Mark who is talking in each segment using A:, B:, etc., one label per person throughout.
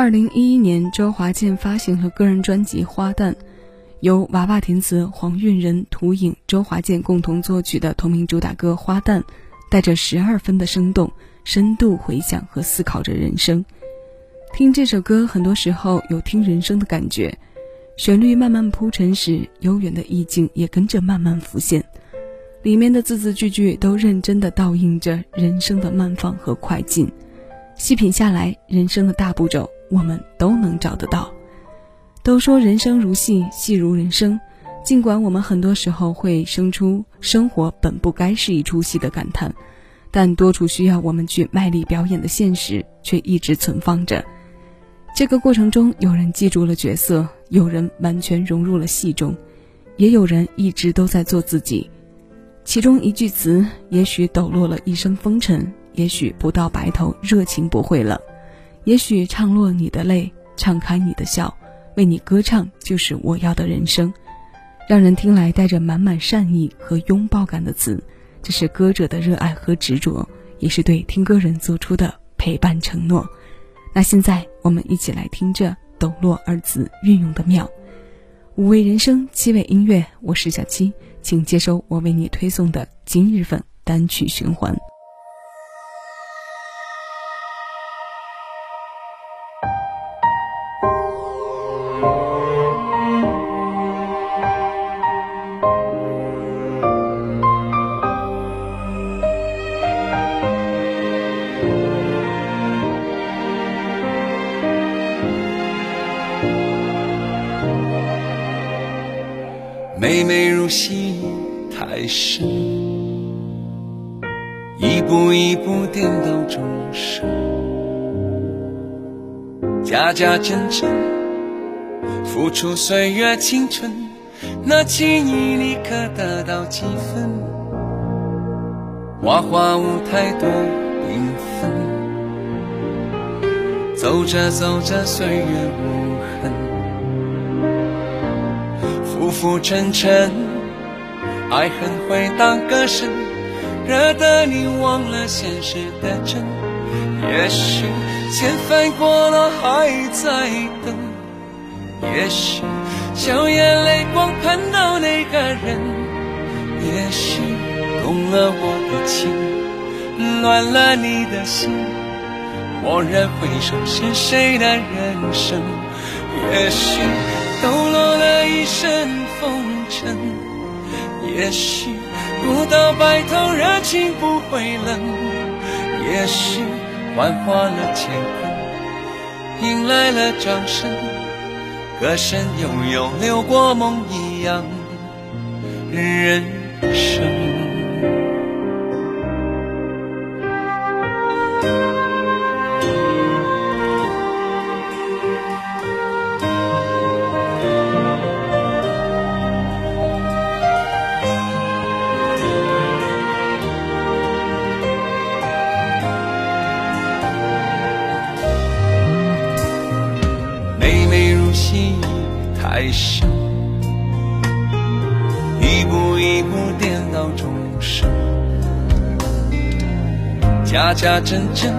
A: 二零一一年，周华健发行了个人专辑《花旦》，由娃娃填词、黄韵仁、涂影、周华健共同作曲的同名主打歌《花旦》，带着十二分的生动、深度回想和思考着人生。听这首歌，很多时候有听人生的感觉。旋律慢慢铺陈时，悠远的意境也跟着慢慢浮现。里面的字字句句都认真的倒映着人生的慢放和快进。细品下来，人生的大步骤。我们都能找得到。都说人生如戏，戏如人生。尽管我们很多时候会生出“生活本不该是一出戏”的感叹，但多处需要我们去卖力表演的现实却一直存放着。这个过程中，有人记住了角色，有人完全融入了戏中，也有人一直都在做自己。其中一句词，也许抖落了一生风尘，也许不到白头，热情不会冷。也许唱落你的泪，唱开你的笑，为你歌唱就是我要的人生。让人听来带着满满善意和拥抱感的词，这是歌者的热爱和执着，也是对听歌人做出的陪伴承诺。那现在我们一起来听这“抖落”二字运用的妙。五味人生，七味音乐，我是小七，请接收我为你推送的今日份单曲循环。
B: 妹妹入戏太深，一步一步颠倒众生，假假真真付出岁月青春，那记忆里可得到几分？花花舞台多缤纷，走着走着岁月无痕。浮浮沉沉，爱恨会当歌声，惹得你忘了现实的真。也许千帆过了还在等，也许笑眼泪光盼到那个人，也许动了我的情，乱了你的心。蓦然回首，是谁的人生？也许一身。风尘，也许不到白头，热情不会冷；也许幻化了乾坤，迎来了掌声。歌声悠悠，流过梦一样人生。太深，一步一步颠倒众生，假假真真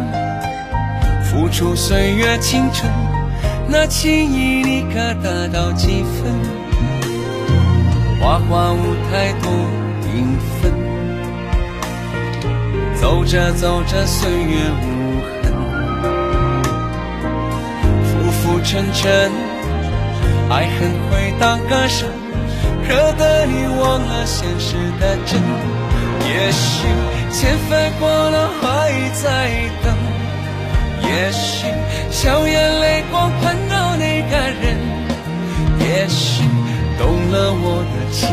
B: 付出岁月青春，那情谊你可得到几分？花花舞台多缤纷，走着走着岁月无痕，浮浮沉沉。爱恨会当歌声，惹得你忘了现实的真。也许千帆过了还在等，也许笑眼泪光盼到那个人，也许动了我的情，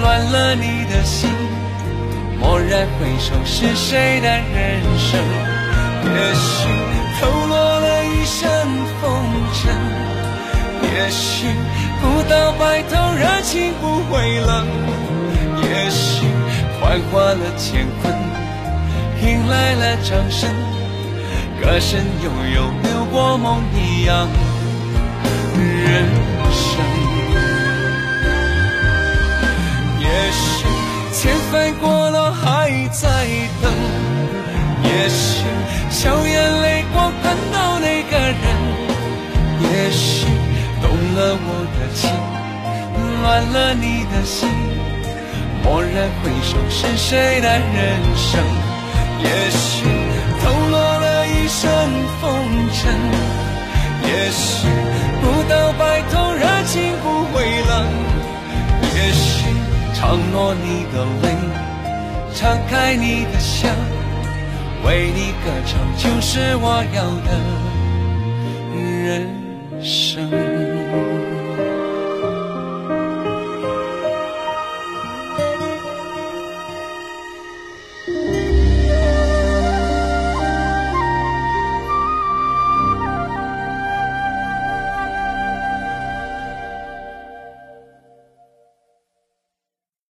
B: 乱了你的心。蓦然回首，是谁的人生？也许也许不到白头，热情不会冷；也许幻化了乾坤，迎来了掌声。歌声悠悠，流过梦一样人生。也许千帆过了还在等，也许笑眼泪光盼到那个人。也许了我的情，乱了你的心。蓦然回首，是谁的人生？也许抖落了一身风尘，也许不到白头，热情不会冷。也许承诺你的泪，敞开你的笑，为你歌唱，就是我要的。